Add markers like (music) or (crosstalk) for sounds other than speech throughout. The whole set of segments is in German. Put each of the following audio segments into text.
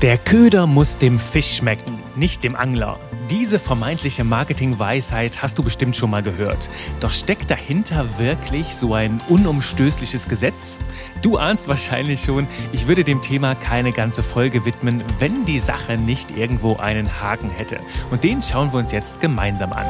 Der Köder muss dem Fisch schmecken, nicht dem Angler. Diese vermeintliche Marketingweisheit hast du bestimmt schon mal gehört. Doch steckt dahinter wirklich so ein unumstößliches Gesetz? Du ahnst wahrscheinlich schon, ich würde dem Thema keine ganze Folge widmen, wenn die Sache nicht irgendwo einen Haken hätte. Und den schauen wir uns jetzt gemeinsam an.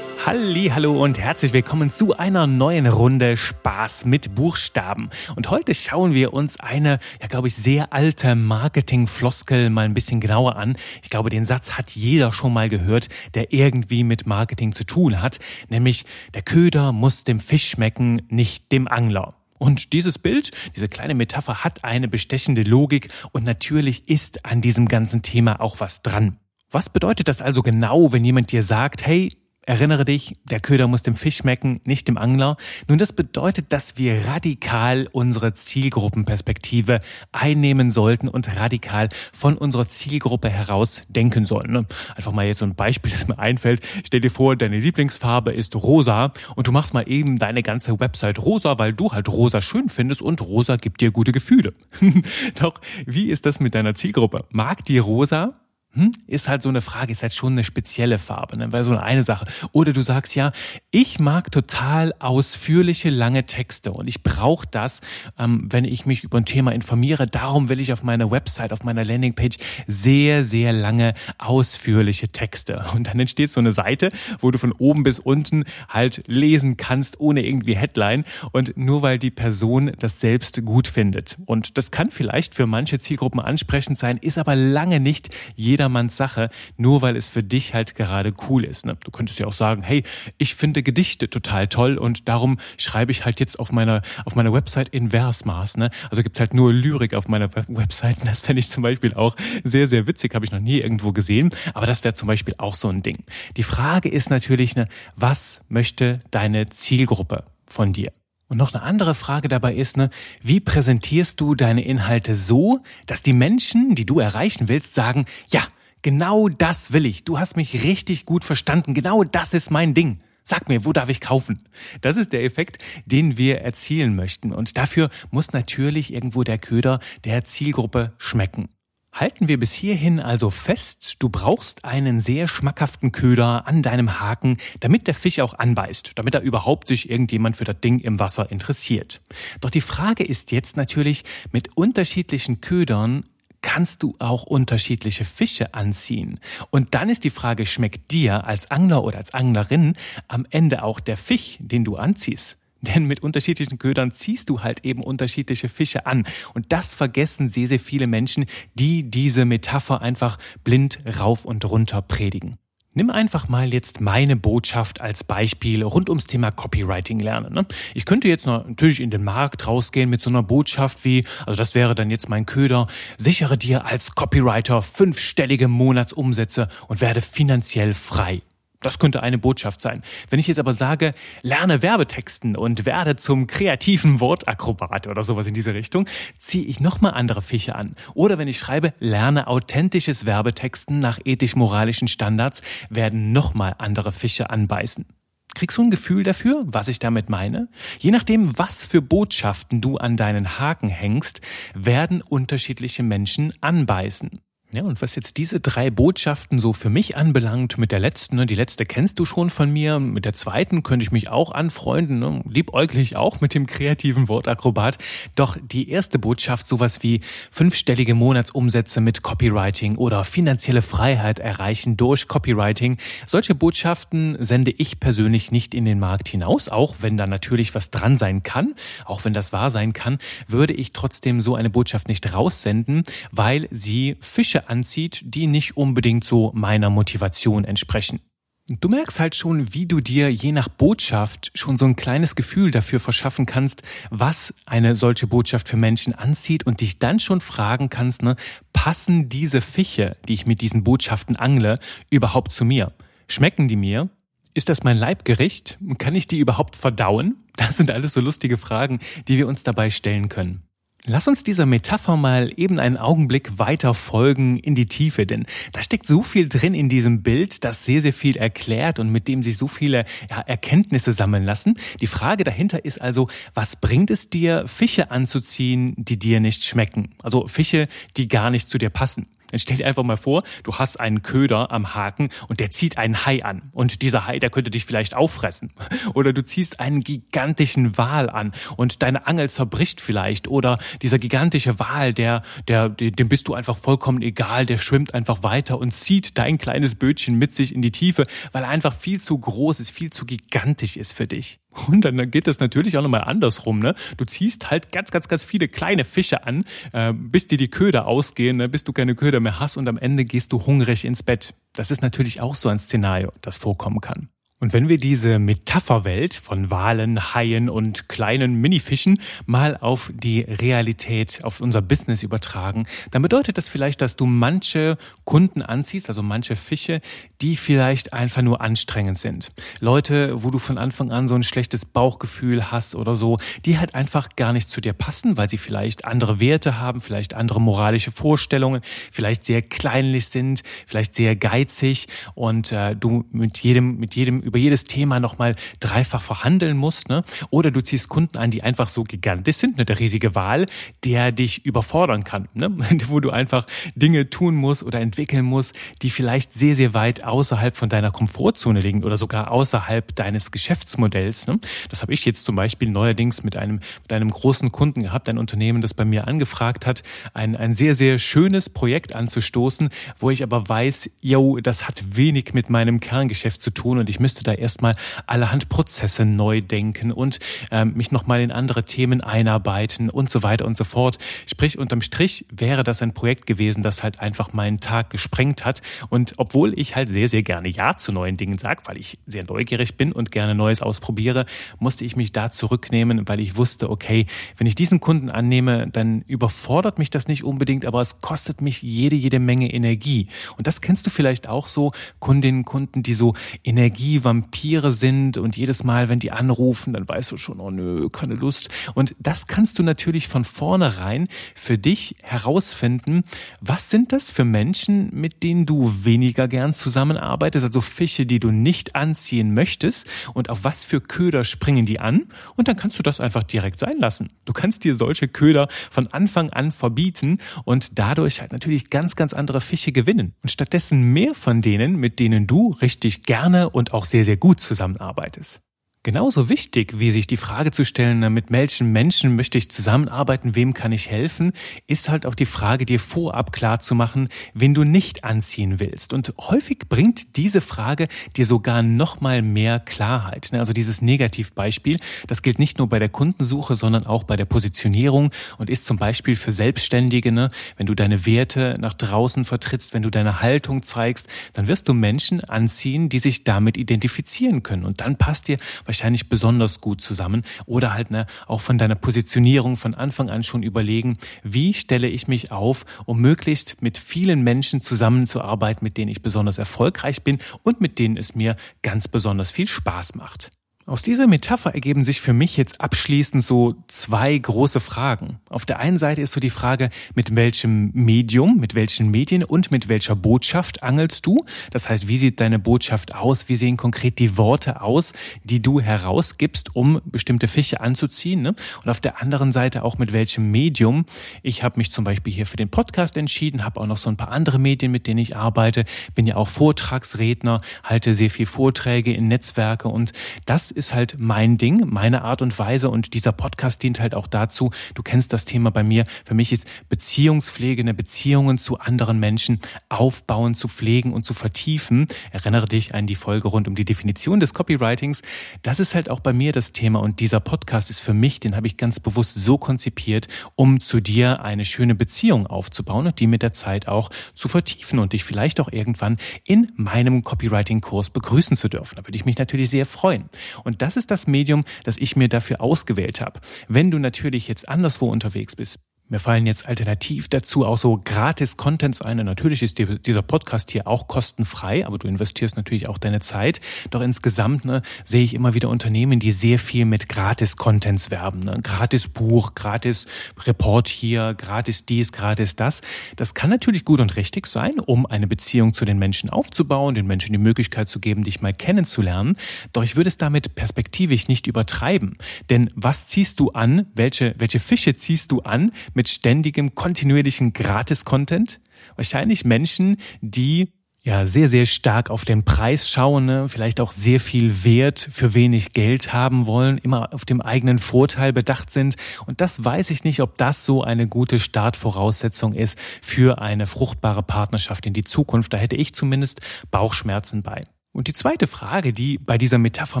Hallo und herzlich willkommen zu einer neuen Runde Spaß mit Buchstaben. Und heute schauen wir uns eine, ja glaube ich, sehr alte Marketing-Floskel mal ein bisschen genauer an. Ich glaube, den Satz hat jeder schon mal gehört, der irgendwie mit Marketing zu tun hat, nämlich der Köder muss dem Fisch schmecken, nicht dem Angler. Und dieses Bild, diese kleine Metapher hat eine bestechende Logik und natürlich ist an diesem ganzen Thema auch was dran. Was bedeutet das also genau, wenn jemand dir sagt, hey, Erinnere dich, der Köder muss dem Fisch schmecken, nicht dem Angler. Nun, das bedeutet, dass wir radikal unsere Zielgruppenperspektive einnehmen sollten und radikal von unserer Zielgruppe heraus denken sollen. Ne? Einfach mal jetzt so ein Beispiel, (laughs) das mir einfällt. Stell dir vor, deine Lieblingsfarbe ist rosa und du machst mal eben deine ganze Website rosa, weil du halt rosa schön findest und rosa gibt dir gute Gefühle. (laughs) Doch wie ist das mit deiner Zielgruppe? Mag die rosa? Hm? Ist halt so eine Frage, ist halt schon eine spezielle Farbe, ne? weil so eine Sache. Oder du sagst ja, ich mag total ausführliche, lange Texte und ich brauche das, ähm, wenn ich mich über ein Thema informiere. Darum will ich auf meiner Website, auf meiner Landingpage sehr, sehr lange, ausführliche Texte. Und dann entsteht so eine Seite, wo du von oben bis unten halt lesen kannst, ohne irgendwie Headline und nur weil die Person das selbst gut findet. Und das kann vielleicht für manche Zielgruppen ansprechend sein, ist aber lange nicht jeder jedermanns Sache, nur weil es für dich halt gerade cool ist. Ne? Du könntest ja auch sagen, hey, ich finde Gedichte total toll und darum schreibe ich halt jetzt auf meiner, auf meiner Website in Versmaß. Ne? Also gibt's halt nur Lyrik auf meiner Website. Das fände ich zum Beispiel auch sehr, sehr witzig, habe ich noch nie irgendwo gesehen. Aber das wäre zum Beispiel auch so ein Ding. Die Frage ist natürlich, ne, was möchte deine Zielgruppe von dir? Und noch eine andere Frage dabei ist, ne, wie präsentierst du deine Inhalte so, dass die Menschen, die du erreichen willst, sagen, ja, genau das will ich. Du hast mich richtig gut verstanden. Genau das ist mein Ding. Sag mir, wo darf ich kaufen? Das ist der Effekt, den wir erzielen möchten. Und dafür muss natürlich irgendwo der Köder der Zielgruppe schmecken. Halten wir bis hierhin also fest, du brauchst einen sehr schmackhaften Köder an deinem Haken, damit der Fisch auch anbeißt, damit er überhaupt sich irgendjemand für das Ding im Wasser interessiert. Doch die Frage ist jetzt natürlich, mit unterschiedlichen Ködern kannst du auch unterschiedliche Fische anziehen. Und dann ist die Frage, schmeckt dir als Angler oder als Anglerin am Ende auch der Fisch, den du anziehst? (laughs) Denn mit unterschiedlichen Ködern ziehst du halt eben unterschiedliche Fische an. Und das vergessen sehr, sehr viele Menschen, die diese Metapher einfach blind rauf und runter predigen. Nimm einfach mal jetzt meine Botschaft als Beispiel rund ums Thema Copywriting lernen. Ne? Ich könnte jetzt natürlich in den Markt rausgehen mit so einer Botschaft wie, also das wäre dann jetzt mein Köder, sichere dir als Copywriter fünfstellige Monatsumsätze und werde finanziell frei. Das könnte eine Botschaft sein. Wenn ich jetzt aber sage, lerne Werbetexten und werde zum kreativen Wortakrobat oder sowas in diese Richtung, ziehe ich nochmal andere Fische an. Oder wenn ich schreibe, lerne authentisches Werbetexten nach ethisch-moralischen Standards, werden nochmal andere Fische anbeißen. Kriegst du ein Gefühl dafür, was ich damit meine? Je nachdem, was für Botschaften du an deinen Haken hängst, werden unterschiedliche Menschen anbeißen. Ja, und was jetzt diese drei Botschaften so für mich anbelangt, mit der letzten, ne, die letzte kennst du schon von mir, mit der zweiten könnte ich mich auch anfreunden, ne, liebäuglich auch mit dem kreativen Wortakrobat. Doch die erste Botschaft, sowas wie fünfstellige Monatsumsätze mit Copywriting oder finanzielle Freiheit erreichen durch Copywriting, solche Botschaften sende ich persönlich nicht in den Markt hinaus, auch wenn da natürlich was dran sein kann, auch wenn das wahr sein kann, würde ich trotzdem so eine Botschaft nicht raussenden, weil sie Fische anzieht, die nicht unbedingt so meiner Motivation entsprechen. Du merkst halt schon, wie du dir je nach Botschaft schon so ein kleines Gefühl dafür verschaffen kannst, was eine solche Botschaft für Menschen anzieht und dich dann schon fragen kannst, ne, passen diese Fische, die ich mit diesen Botschaften angle, überhaupt zu mir? Schmecken die mir? Ist das mein Leibgericht? Kann ich die überhaupt verdauen? Das sind alles so lustige Fragen, die wir uns dabei stellen können. Lass uns dieser Metapher mal eben einen Augenblick weiter folgen in die Tiefe, denn da steckt so viel drin in diesem Bild, das sehr, sehr viel erklärt und mit dem sich so viele ja, Erkenntnisse sammeln lassen. Die Frage dahinter ist also, was bringt es dir, Fische anzuziehen, die dir nicht schmecken? Also Fische, die gar nicht zu dir passen. Dann stell dir einfach mal vor, du hast einen Köder am Haken und der zieht einen Hai an. Und dieser Hai, der könnte dich vielleicht auffressen. (laughs) Oder du ziehst einen gigantischen Wal an und deine Angel zerbricht vielleicht. Oder dieser gigantische Wal, der, der, dem bist du einfach vollkommen egal, der schwimmt einfach weiter und zieht dein kleines Bötchen mit sich in die Tiefe, weil er einfach viel zu groß ist, viel zu gigantisch ist für dich. Und dann geht das natürlich auch nochmal andersrum. Ne? Du ziehst halt ganz, ganz, ganz viele kleine Fische an, äh, bis dir die Köder ausgehen, ne? bis du keine Köder mehr hast und am Ende gehst du hungrig ins Bett. Das ist natürlich auch so ein Szenario, das vorkommen kann. Und wenn wir diese Metapherwelt von Walen, Haien und kleinen Minifischen mal auf die Realität, auf unser Business übertragen, dann bedeutet das vielleicht, dass du manche Kunden anziehst, also manche Fische, die vielleicht einfach nur anstrengend sind. Leute, wo du von Anfang an so ein schlechtes Bauchgefühl hast oder so, die halt einfach gar nicht zu dir passen, weil sie vielleicht andere Werte haben, vielleicht andere moralische Vorstellungen, vielleicht sehr kleinlich sind, vielleicht sehr geizig und äh, du mit jedem, mit jedem über jedes Thema nochmal dreifach verhandeln musst. Ne? Oder du ziehst Kunden an, die einfach so gigantisch sind, ne? der riesige Wal, der dich überfordern kann, ne? (laughs) wo du einfach Dinge tun musst oder entwickeln musst, die vielleicht sehr, sehr weit außerhalb von deiner Komfortzone liegen oder sogar außerhalb deines Geschäftsmodells. Ne? Das habe ich jetzt zum Beispiel neuerdings mit einem, mit einem großen Kunden gehabt, ein Unternehmen, das bei mir angefragt hat, ein, ein sehr, sehr schönes Projekt anzustoßen, wo ich aber weiß, yo, das hat wenig mit meinem Kerngeschäft zu tun und ich müsste musste da erstmal allerhand Prozesse neu denken und ähm, mich nochmal in andere Themen einarbeiten und so weiter und so fort. Sprich, unterm Strich wäre das ein Projekt gewesen, das halt einfach meinen Tag gesprengt hat. Und obwohl ich halt sehr, sehr gerne Ja zu neuen Dingen sage, weil ich sehr neugierig bin und gerne Neues ausprobiere, musste ich mich da zurücknehmen, weil ich wusste, okay, wenn ich diesen Kunden annehme, dann überfordert mich das nicht unbedingt, aber es kostet mich jede, jede Menge Energie. Und das kennst du vielleicht auch so, Kundinnen, Kunden, die so Energie Vampire sind und jedes Mal, wenn die anrufen, dann weißt du schon, oh nö, keine Lust. Und das kannst du natürlich von vornherein für dich herausfinden. Was sind das für Menschen, mit denen du weniger gern zusammenarbeitest? Also Fische, die du nicht anziehen möchtest und auf was für Köder springen die an? Und dann kannst du das einfach direkt sein lassen. Du kannst dir solche Köder von Anfang an verbieten und dadurch halt natürlich ganz, ganz andere Fische gewinnen. Und stattdessen mehr von denen, mit denen du richtig gerne und auch sehr, sehr gut zusammenarbeitest. Genauso wichtig, wie sich die Frage zu stellen, mit welchen Menschen möchte ich zusammenarbeiten, wem kann ich helfen, ist halt auch die Frage, dir vorab klar zu machen, wen du nicht anziehen willst. Und häufig bringt diese Frage dir sogar nochmal mehr Klarheit. Ne? Also dieses Negativbeispiel, das gilt nicht nur bei der Kundensuche, sondern auch bei der Positionierung und ist zum Beispiel für Selbstständige, ne? wenn du deine Werte nach draußen vertrittst, wenn du deine Haltung zeigst, dann wirst du Menschen anziehen, die sich damit identifizieren können. Und dann passt dir wahrscheinlich besonders gut zusammen. Oder halt ne, auch von deiner Positionierung von Anfang an schon überlegen, wie stelle ich mich auf, um möglichst mit vielen Menschen zusammenzuarbeiten, mit denen ich besonders erfolgreich bin und mit denen es mir ganz besonders viel Spaß macht. Aus dieser Metapher ergeben sich für mich jetzt abschließend so zwei große Fragen. Auf der einen Seite ist so die Frage, mit welchem Medium, mit welchen Medien und mit welcher Botschaft angelst du? Das heißt, wie sieht deine Botschaft aus? Wie sehen konkret die Worte aus, die du herausgibst, um bestimmte Fische anzuziehen? Ne? Und auf der anderen Seite auch mit welchem Medium. Ich habe mich zum Beispiel hier für den Podcast entschieden, habe auch noch so ein paar andere Medien, mit denen ich arbeite, bin ja auch Vortragsredner, halte sehr viel Vorträge in Netzwerke und das ist halt mein Ding, meine Art und Weise und dieser Podcast dient halt auch dazu. Du kennst das Thema bei mir. Für mich ist Beziehungspflege, eine Beziehungen zu anderen Menschen aufbauen, zu pflegen und zu vertiefen. Erinnere dich an die Folge rund um die Definition des Copywritings. Das ist halt auch bei mir das Thema und dieser Podcast ist für mich, den habe ich ganz bewusst so konzipiert, um zu dir eine schöne Beziehung aufzubauen und die mit der Zeit auch zu vertiefen und dich vielleicht auch irgendwann in meinem Copywriting-Kurs begrüßen zu dürfen. Da würde ich mich natürlich sehr freuen. Und das ist das Medium, das ich mir dafür ausgewählt habe. Wenn du natürlich jetzt anderswo unterwegs bist, Mir fallen jetzt alternativ dazu auch so Gratis-Contents ein. Und natürlich ist dieser Podcast hier auch kostenfrei, aber du investierst natürlich auch deine Zeit. Doch insgesamt ne, sehe ich immer wieder Unternehmen, die sehr viel mit Gratis-Contents werben. Ne? Gratis Buch, gratis Report hier, gratis dies, gratis das. Das kann natürlich gut und richtig sein, um eine Beziehung zu den Menschen aufzubauen, den Menschen die Möglichkeit zu geben, dich mal kennenzulernen. Doch ich würde es damit perspektivisch nicht übertreiben. Denn was ziehst du an? Welche, welche Fische ziehst du an mit ständigem, kontinuierlichen Gratis-Content? Wahrscheinlich Menschen, die ja sehr, sehr stark auf den Preis schauen, ne? vielleicht auch sehr viel Wert für wenig Geld haben wollen, immer auf dem eigenen Vorteil bedacht sind. Und das weiß ich nicht, ob das so eine gute Startvoraussetzung ist für eine fruchtbare Partnerschaft in die Zukunft. Da hätte ich zumindest Bauchschmerzen bei. Und die zweite Frage, die bei dieser Metapher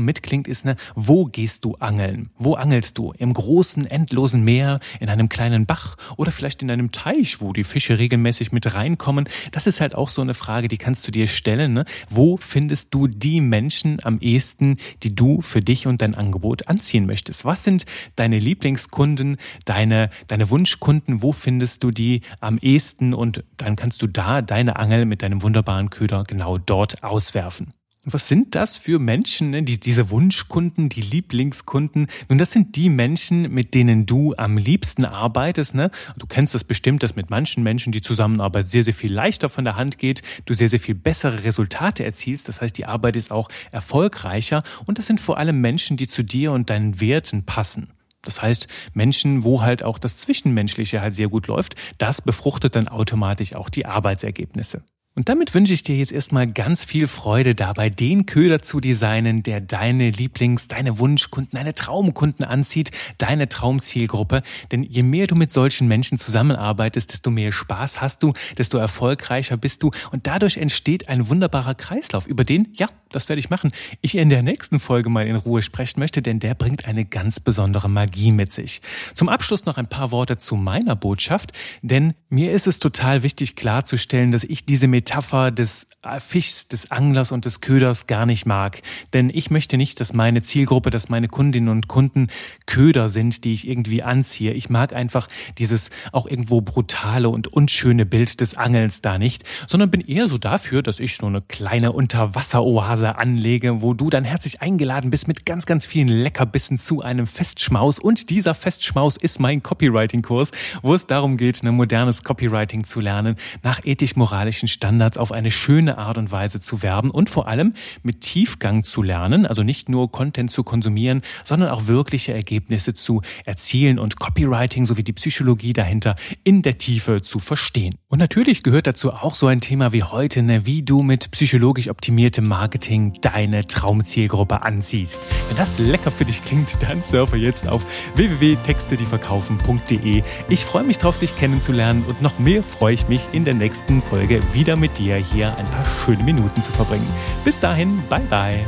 mitklingt, ist, ne, wo gehst du angeln? Wo angelst du? Im großen, endlosen Meer, in einem kleinen Bach oder vielleicht in einem Teich, wo die Fische regelmäßig mit reinkommen? Das ist halt auch so eine Frage, die kannst du dir stellen. Ne? Wo findest du die Menschen am ehesten, die du für dich und dein Angebot anziehen möchtest? Was sind deine Lieblingskunden, deine, deine Wunschkunden? Wo findest du die am ehesten? Und dann kannst du da deine Angel mit deinem wunderbaren Köder genau dort auswerfen. Was sind das für Menschen, ne? die, diese Wunschkunden, die Lieblingskunden? Nun, das sind die Menschen, mit denen du am liebsten arbeitest. Ne? Du kennst das bestimmt, dass mit manchen Menschen die Zusammenarbeit sehr, sehr viel leichter von der Hand geht, du sehr, sehr viel bessere Resultate erzielst. Das heißt, die Arbeit ist auch erfolgreicher. Und das sind vor allem Menschen, die zu dir und deinen Werten passen. Das heißt, Menschen, wo halt auch das Zwischenmenschliche halt sehr gut läuft, das befruchtet dann automatisch auch die Arbeitsergebnisse. Und damit wünsche ich dir jetzt erstmal ganz viel Freude dabei, den Köder zu designen, der deine Lieblings-, deine Wunschkunden, deine Traumkunden anzieht, deine Traumzielgruppe. Denn je mehr du mit solchen Menschen zusammenarbeitest, desto mehr Spaß hast du, desto erfolgreicher bist du. Und dadurch entsteht ein wunderbarer Kreislauf, über den, ja, das werde ich machen, ich in der nächsten Folge mal in Ruhe sprechen möchte, denn der bringt eine ganz besondere Magie mit sich. Zum Abschluss noch ein paar Worte zu meiner Botschaft, denn mir ist es total wichtig klarzustellen, dass ich diese Metapher des Fischs, des Anglers und des Köders gar nicht mag. Denn ich möchte nicht, dass meine Zielgruppe, dass meine Kundinnen und Kunden Köder sind, die ich irgendwie anziehe. Ich mag einfach dieses auch irgendwo brutale und unschöne Bild des Angelns da nicht, sondern bin eher so dafür, dass ich so eine kleine Unterwasseroase anlege, wo du dann herzlich eingeladen bist mit ganz, ganz vielen Leckerbissen zu einem Festschmaus. Und dieser Festschmaus ist mein Copywriting-Kurs, wo es darum geht, ein modernes Copywriting zu lernen, nach ethisch-moralischen Standards auf eine schöne Art und Weise zu werben und vor allem mit Tiefgang zu lernen, also nicht nur Content zu konsumieren, sondern auch wirkliche Ergebnisse zu erzielen und Copywriting sowie die Psychologie dahinter in der Tiefe zu verstehen. Und natürlich gehört dazu auch so ein Thema wie heute, ne, wie du mit psychologisch optimiertem Marketing deine Traumzielgruppe anziehst. Wenn das lecker für dich klingt, dann surfe jetzt auf www.textedieverkaufen.de. Ich freue mich drauf, dich kennenzulernen und noch mehr freue ich mich in der nächsten Folge wieder mit dir hier ein paar schöne Minuten zu verbringen. Bis dahin, bye bye.